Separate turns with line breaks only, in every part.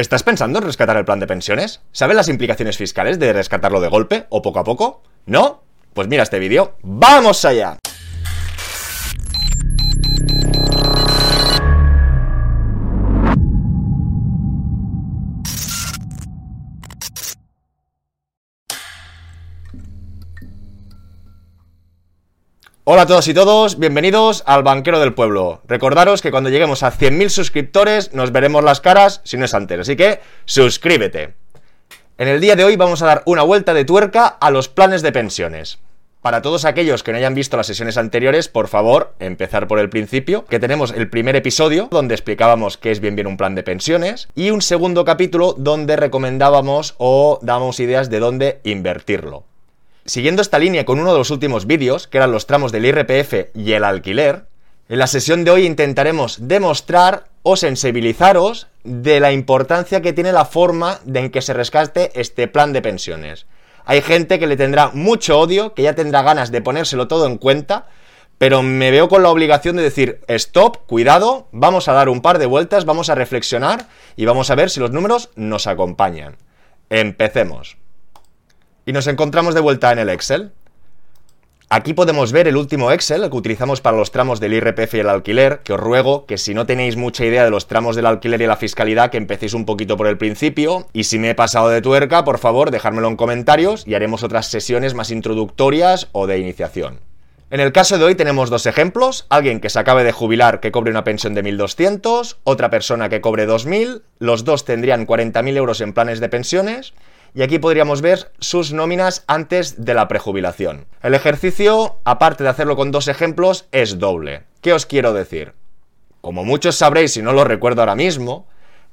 ¿Estás pensando en rescatar el plan de pensiones? ¿Sabes las implicaciones fiscales de rescatarlo de golpe o poco a poco? ¿No? Pues mira este vídeo. ¡Vamos allá! Hola a todos y todos, bienvenidos al Banquero del Pueblo. Recordaros que cuando lleguemos a 100.000 suscriptores nos veremos las caras si no es antes, así que suscríbete. En el día de hoy vamos a dar una vuelta de tuerca a los planes de pensiones. Para todos aquellos que no hayan visto las sesiones anteriores, por favor, empezar por el principio, que tenemos el primer episodio donde explicábamos qué es bien bien un plan de pensiones y un segundo capítulo donde recomendábamos o dábamos ideas de dónde invertirlo. Siguiendo esta línea con uno de los últimos vídeos, que eran los tramos del IRPF y el alquiler, en la sesión de hoy intentaremos demostrar o sensibilizaros de la importancia que tiene la forma en que se rescate este plan de pensiones. Hay gente que le tendrá mucho odio, que ya tendrá ganas de ponérselo todo en cuenta, pero me veo con la obligación de decir, stop, cuidado, vamos a dar un par de vueltas, vamos a reflexionar y vamos a ver si los números nos acompañan. Empecemos. Y nos encontramos de vuelta en el Excel. Aquí podemos ver el último Excel que utilizamos para los tramos del IRPF y el alquiler, que os ruego que si no tenéis mucha idea de los tramos del alquiler y la fiscalidad, que empecéis un poquito por el principio, y si me he pasado de tuerca, por favor, dejármelo en comentarios y haremos otras sesiones más introductorias o de iniciación. En el caso de hoy tenemos dos ejemplos, alguien que se acabe de jubilar que cobre una pensión de 1.200, otra persona que cobre 2.000, los dos tendrían 40.000 euros en planes de pensiones, y aquí podríamos ver sus nóminas antes de la prejubilación. El ejercicio, aparte de hacerlo con dos ejemplos, es doble. ¿Qué os quiero decir? Como muchos sabréis si no lo recuerdo ahora mismo,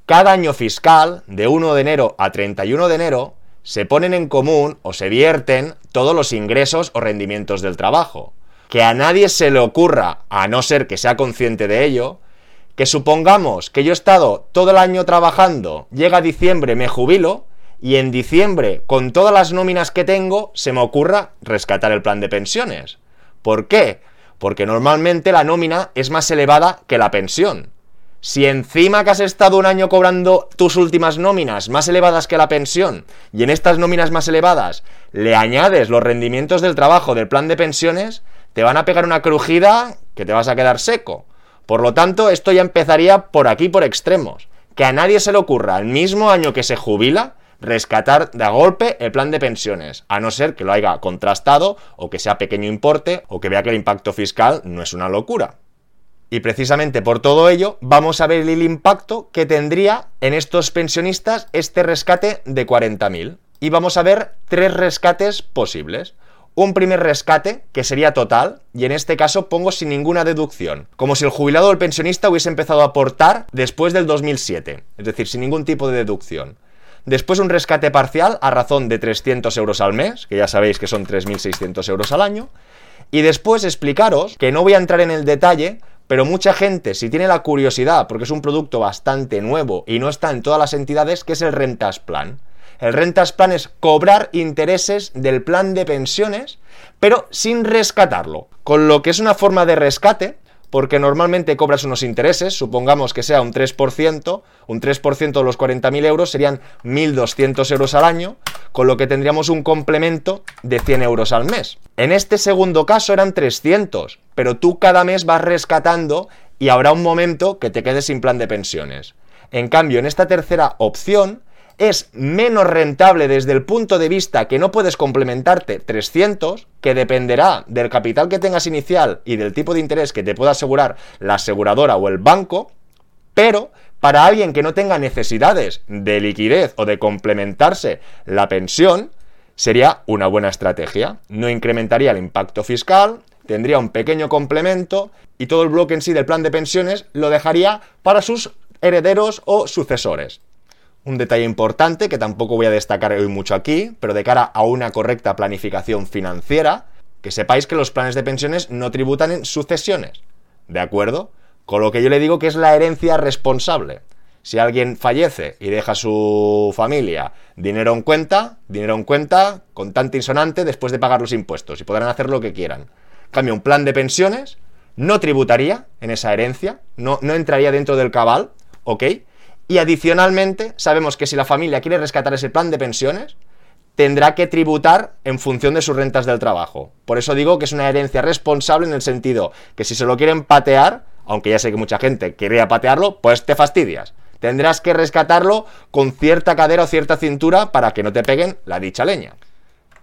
cada año fiscal, de 1 de enero a 31 de enero, se ponen en común o se vierten todos los ingresos o rendimientos del trabajo. Que a nadie se le ocurra, a no ser que sea consciente de ello, que supongamos que yo he estado todo el año trabajando, llega diciembre, me jubilo, y en diciembre, con todas las nóminas que tengo, se me ocurra rescatar el plan de pensiones. ¿Por qué? Porque normalmente la nómina es más elevada que la pensión. Si encima que has estado un año cobrando tus últimas nóminas más elevadas que la pensión, y en estas nóminas más elevadas le añades los rendimientos del trabajo del plan de pensiones, te van a pegar una crujida que te vas a quedar seco. Por lo tanto, esto ya empezaría por aquí, por extremos. Que a nadie se le ocurra el mismo año que se jubila, rescatar de a golpe el plan de pensiones, a no ser que lo haya contrastado o que sea pequeño importe o que vea que el impacto fiscal no es una locura. Y precisamente por todo ello vamos a ver el impacto que tendría en estos pensionistas este rescate de 40.000. Y vamos a ver tres rescates posibles. Un primer rescate, que sería total, y en este caso pongo sin ninguna deducción, como si el jubilado o el pensionista hubiese empezado a aportar después del 2007, es decir, sin ningún tipo de deducción. Después un rescate parcial a razón de 300 euros al mes, que ya sabéis que son 3.600 euros al año. Y después explicaros, que no voy a entrar en el detalle, pero mucha gente, si tiene la curiosidad, porque es un producto bastante nuevo y no está en todas las entidades, que es el Rentas Plan. El Rentas Plan es cobrar intereses del plan de pensiones, pero sin rescatarlo. Con lo que es una forma de rescate porque normalmente cobras unos intereses, supongamos que sea un 3%, un 3% de los 40.000 euros serían 1.200 euros al año, con lo que tendríamos un complemento de 100 euros al mes. En este segundo caso eran 300, pero tú cada mes vas rescatando y habrá un momento que te quedes sin plan de pensiones. En cambio, en esta tercera opción, es menos rentable desde el punto de vista que no puedes complementarte 300, que dependerá del capital que tengas inicial y del tipo de interés que te pueda asegurar la aseguradora o el banco, pero para alguien que no tenga necesidades de liquidez o de complementarse la pensión, sería una buena estrategia. No incrementaría el impacto fiscal, tendría un pequeño complemento y todo el bloque en sí del plan de pensiones lo dejaría para sus herederos o sucesores. Un detalle importante que tampoco voy a destacar hoy mucho aquí, pero de cara a una correcta planificación financiera, que sepáis que los planes de pensiones no tributan en sucesiones. ¿De acuerdo? Con lo que yo le digo que es la herencia responsable. Si alguien fallece y deja a su familia dinero en cuenta, dinero en cuenta, contante insonante después de pagar los impuestos y podrán hacer lo que quieran. cambio, un plan de pensiones no tributaría en esa herencia, no, no entraría dentro del cabal, ¿ok? Y adicionalmente, sabemos que si la familia quiere rescatar ese plan de pensiones, tendrá que tributar en función de sus rentas del trabajo. Por eso digo que es una herencia responsable en el sentido que si se lo quieren patear, aunque ya sé que mucha gente querría patearlo, pues te fastidias. Tendrás que rescatarlo con cierta cadera o cierta cintura para que no te peguen la dicha leña.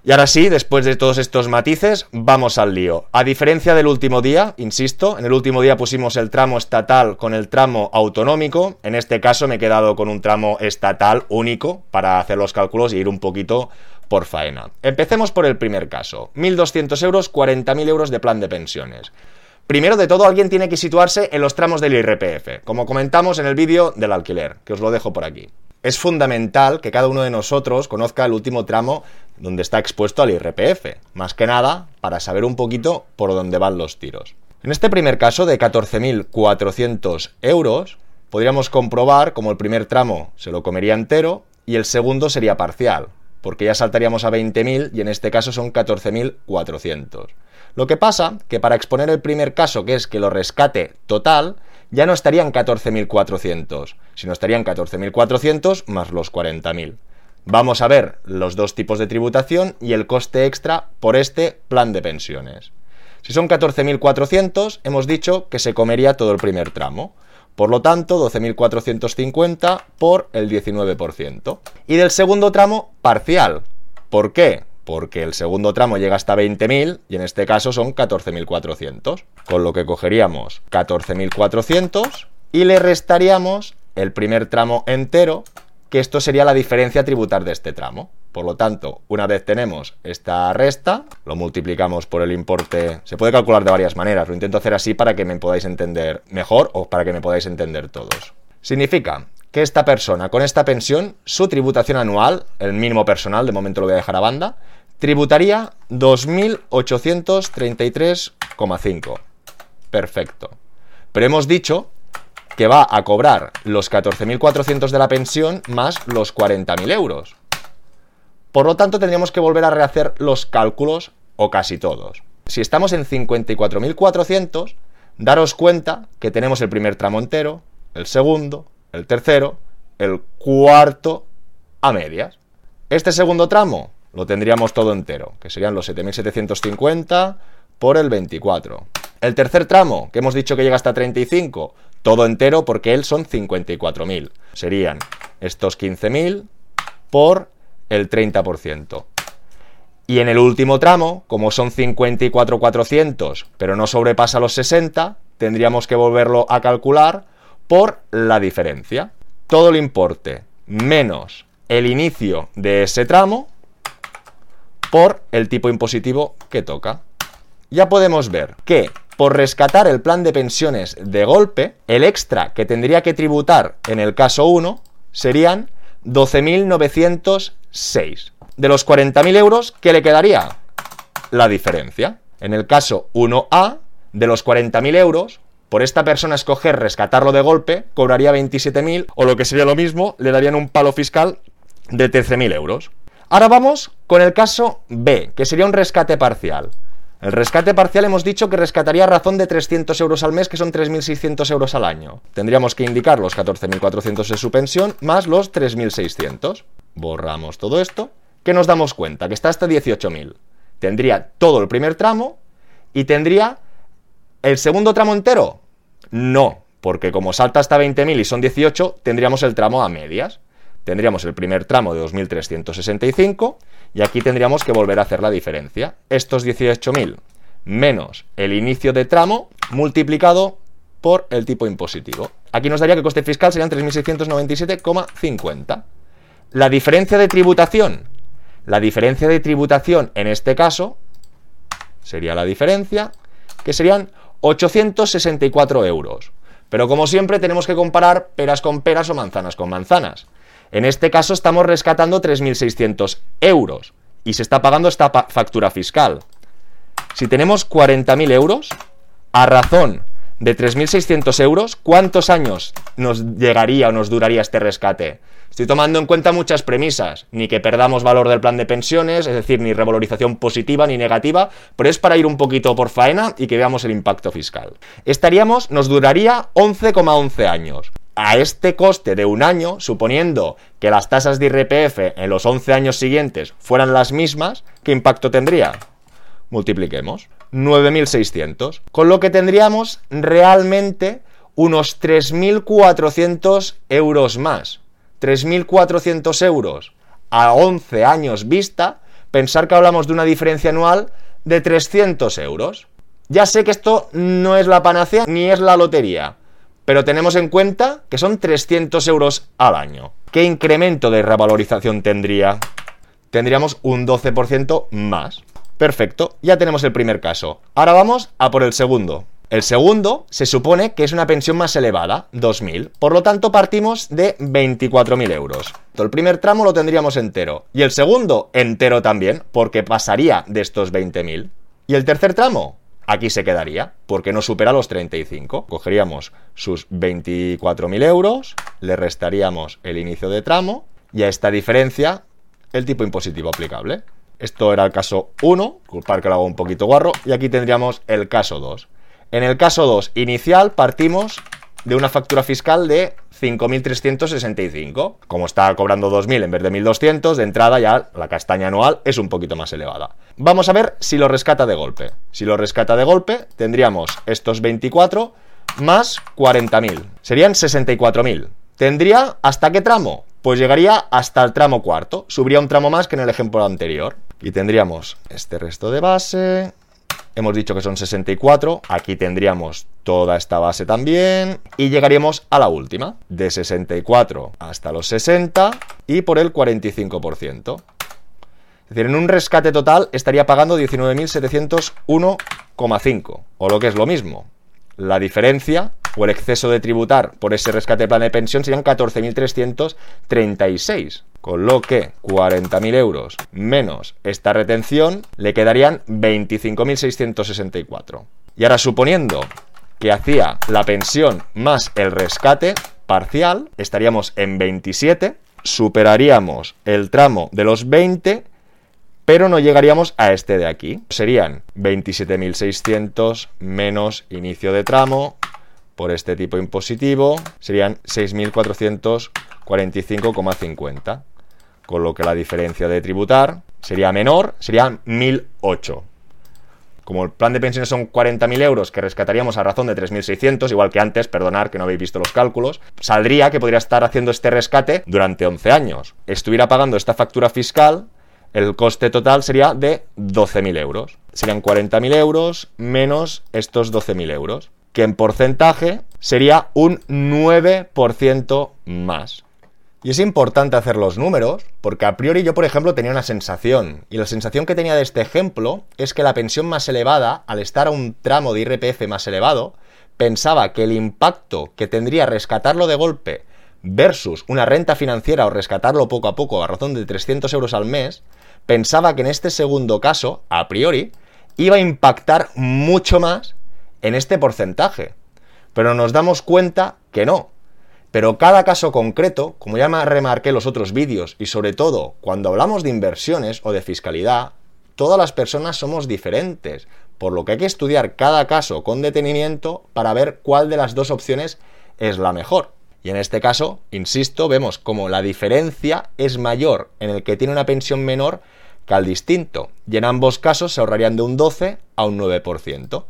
Y ahora sí, después de todos estos matices, vamos al lío. A diferencia del último día, insisto, en el último día pusimos el tramo estatal con el tramo autonómico. En este caso me he quedado con un tramo estatal único para hacer los cálculos y ir un poquito por faena. Empecemos por el primer caso. 1.200 euros, 40.000 euros de plan de pensiones. Primero de todo, alguien tiene que situarse en los tramos del IRPF, como comentamos en el vídeo del alquiler, que os lo dejo por aquí. Es fundamental que cada uno de nosotros conozca el último tramo donde está expuesto al IRPF, más que nada para saber un poquito por dónde van los tiros. En este primer caso de 14.400 euros, podríamos comprobar como el primer tramo se lo comería entero y el segundo sería parcial, porque ya saltaríamos a 20.000 y en este caso son 14.400. Lo que pasa que para exponer el primer caso, que es que lo rescate total, ya no estarían 14.400, sino estarían 14.400 más los 40.000. Vamos a ver los dos tipos de tributación y el coste extra por este plan de pensiones. Si son 14.400, hemos dicho que se comería todo el primer tramo. Por lo tanto, 12.450 por el 19%. Y del segundo tramo, parcial. ¿Por qué? Porque el segundo tramo llega hasta 20.000 y en este caso son 14.400. Con lo que cogeríamos 14.400 y le restaríamos el primer tramo entero, que esto sería la diferencia a tributar de este tramo. Por lo tanto, una vez tenemos esta resta, lo multiplicamos por el importe. Se puede calcular de varias maneras, lo intento hacer así para que me podáis entender mejor o para que me podáis entender todos. Significa que esta persona con esta pensión, su tributación anual, el mínimo personal, de momento lo voy a dejar a banda, tributaría 2.833,5. Perfecto. Pero hemos dicho que va a cobrar los 14.400 de la pensión más los 40.000 euros. Por lo tanto, tendríamos que volver a rehacer los cálculos o casi todos. Si estamos en 54.400, daros cuenta que tenemos el primer tramo entero, el segundo, el tercero, el cuarto a medias. Este segundo tramo lo tendríamos todo entero, que serían los 7.750 por el 24. El tercer tramo, que hemos dicho que llega hasta 35, todo entero porque él son 54.000. Serían estos 15.000 por el 30%. Y en el último tramo, como son 54,400, pero no sobrepasa los 60, tendríamos que volverlo a calcular por la diferencia. Todo el importe menos el inicio de ese tramo por el tipo impositivo que toca. Ya podemos ver que por rescatar el plan de pensiones de golpe, el extra que tendría que tributar en el caso 1 serían 12.906. De los 40.000 euros, ¿qué le quedaría? La diferencia. En el caso 1A, de los 40.000 euros, por esta persona escoger rescatarlo de golpe, cobraría 27.000 o lo que sería lo mismo, le darían un palo fiscal de 13.000 euros. Ahora vamos con el caso B, que sería un rescate parcial. El rescate parcial hemos dicho que rescataría a razón de 300 euros al mes, que son 3.600 euros al año. Tendríamos que indicar los 14.400 de su pensión más los 3.600. Borramos todo esto, que nos damos cuenta que está hasta 18.000. Tendría todo el primer tramo y tendría el segundo tramo entero. No, porque como salta hasta 20.000 y son 18, tendríamos el tramo a medias. Tendríamos el primer tramo de 2.365 y aquí tendríamos que volver a hacer la diferencia. Estos 18.000 menos el inicio de tramo multiplicado por el tipo impositivo. Aquí nos daría que el coste fiscal serían 3.697,50. La diferencia de tributación. La diferencia de tributación en este caso sería la diferencia, que serían 864 euros. Pero como siempre tenemos que comparar peras con peras o manzanas con manzanas. En este caso estamos rescatando 3.600 euros y se está pagando esta factura fiscal. Si tenemos 40.000 euros, a razón de 3.600 euros, ¿cuántos años nos llegaría o nos duraría este rescate? Estoy tomando en cuenta muchas premisas, ni que perdamos valor del plan de pensiones, es decir, ni revalorización positiva ni negativa, pero es para ir un poquito por faena y que veamos el impacto fiscal. Estaríamos, nos duraría 11,11 años. A este coste de un año, suponiendo que las tasas de IRPF en los 11 años siguientes fueran las mismas, ¿qué impacto tendría? Multipliquemos. 9.600. Con lo que tendríamos realmente unos 3.400 euros más. 3.400 euros a 11 años vista, pensar que hablamos de una diferencia anual de 300 euros. Ya sé que esto no es la panacea ni es la lotería, pero tenemos en cuenta que son 300 euros al año. ¿Qué incremento de revalorización tendría? Tendríamos un 12% más. Perfecto, ya tenemos el primer caso. Ahora vamos a por el segundo. El segundo se supone que es una pensión más elevada, 2.000. Por lo tanto, partimos de 24.000 euros. El primer tramo lo tendríamos entero. Y el segundo entero también, porque pasaría de estos 20.000. Y el tercer tramo, aquí se quedaría, porque no supera los 35. Cogeríamos sus 24.000 euros, le restaríamos el inicio de tramo y a esta diferencia el tipo impositivo aplicable. Esto era el caso 1, culpar que lo hago un poquito guarro, y aquí tendríamos el caso 2. En el caso 2 inicial partimos de una factura fiscal de 5.365. Como está cobrando 2.000 en vez de 1.200, de entrada ya la castaña anual es un poquito más elevada. Vamos a ver si lo rescata de golpe. Si lo rescata de golpe, tendríamos estos 24 más 40.000. Serían 64.000. ¿Tendría hasta qué tramo? Pues llegaría hasta el tramo cuarto. Subiría un tramo más que en el ejemplo anterior. Y tendríamos este resto de base, Hemos dicho que son 64. Aquí tendríamos toda esta base también. Y llegaríamos a la última. De 64 hasta los 60 y por el 45%. Es decir, en un rescate total estaría pagando 19.701,5. O lo que es lo mismo. La diferencia o el exceso de tributar por ese rescate de plan de pensión serían 14.336. Con lo que 40.000 euros menos esta retención le quedarían 25.664. Y ahora suponiendo que hacía la pensión más el rescate parcial, estaríamos en 27, superaríamos el tramo de los 20 pero no llegaríamos a este de aquí. Serían 27.600 menos inicio de tramo por este tipo impositivo, serían 6.445,50. Con lo que la diferencia de tributar sería menor, serían 1.008. Como el plan de pensiones son 40.000 euros que rescataríamos a razón de 3.600, igual que antes, perdonar que no habéis visto los cálculos, saldría que podría estar haciendo este rescate durante 11 años. Estuviera pagando esta factura fiscal el coste total sería de 12.000 euros. Serían 40.000 euros menos estos 12.000 euros, que en porcentaje sería un 9% más. Y es importante hacer los números, porque a priori yo, por ejemplo, tenía una sensación, y la sensación que tenía de este ejemplo es que la pensión más elevada, al estar a un tramo de IRPF más elevado, pensaba que el impacto que tendría rescatarlo de golpe versus una renta financiera o rescatarlo poco a poco a razón de 300 euros al mes, pensaba que en este segundo caso, a priori, iba a impactar mucho más en este porcentaje. Pero nos damos cuenta que no. Pero cada caso concreto, como ya me remarqué en los otros vídeos, y sobre todo cuando hablamos de inversiones o de fiscalidad, todas las personas somos diferentes, por lo que hay que estudiar cada caso con detenimiento para ver cuál de las dos opciones es la mejor. Y en este caso, insisto, vemos como la diferencia es mayor en el que tiene una pensión menor que al distinto, y en ambos casos se ahorrarían de un 12 a un 9%.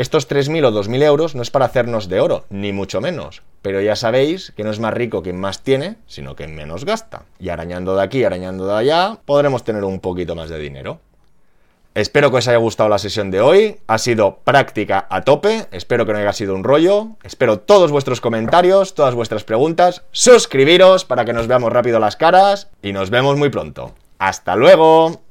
Estos 3.000 o 2.000 euros no es para hacernos de oro, ni mucho menos, pero ya sabéis que no es más rico quien más tiene, sino quien menos gasta. Y arañando de aquí, arañando de allá, podremos tener un poquito más de dinero. Espero que os haya gustado la sesión de hoy. Ha sido práctica a tope. Espero que no haya sido un rollo. Espero todos vuestros comentarios, todas vuestras preguntas. Suscribiros para que nos veamos rápido las caras. Y nos vemos muy pronto. ¡Hasta luego!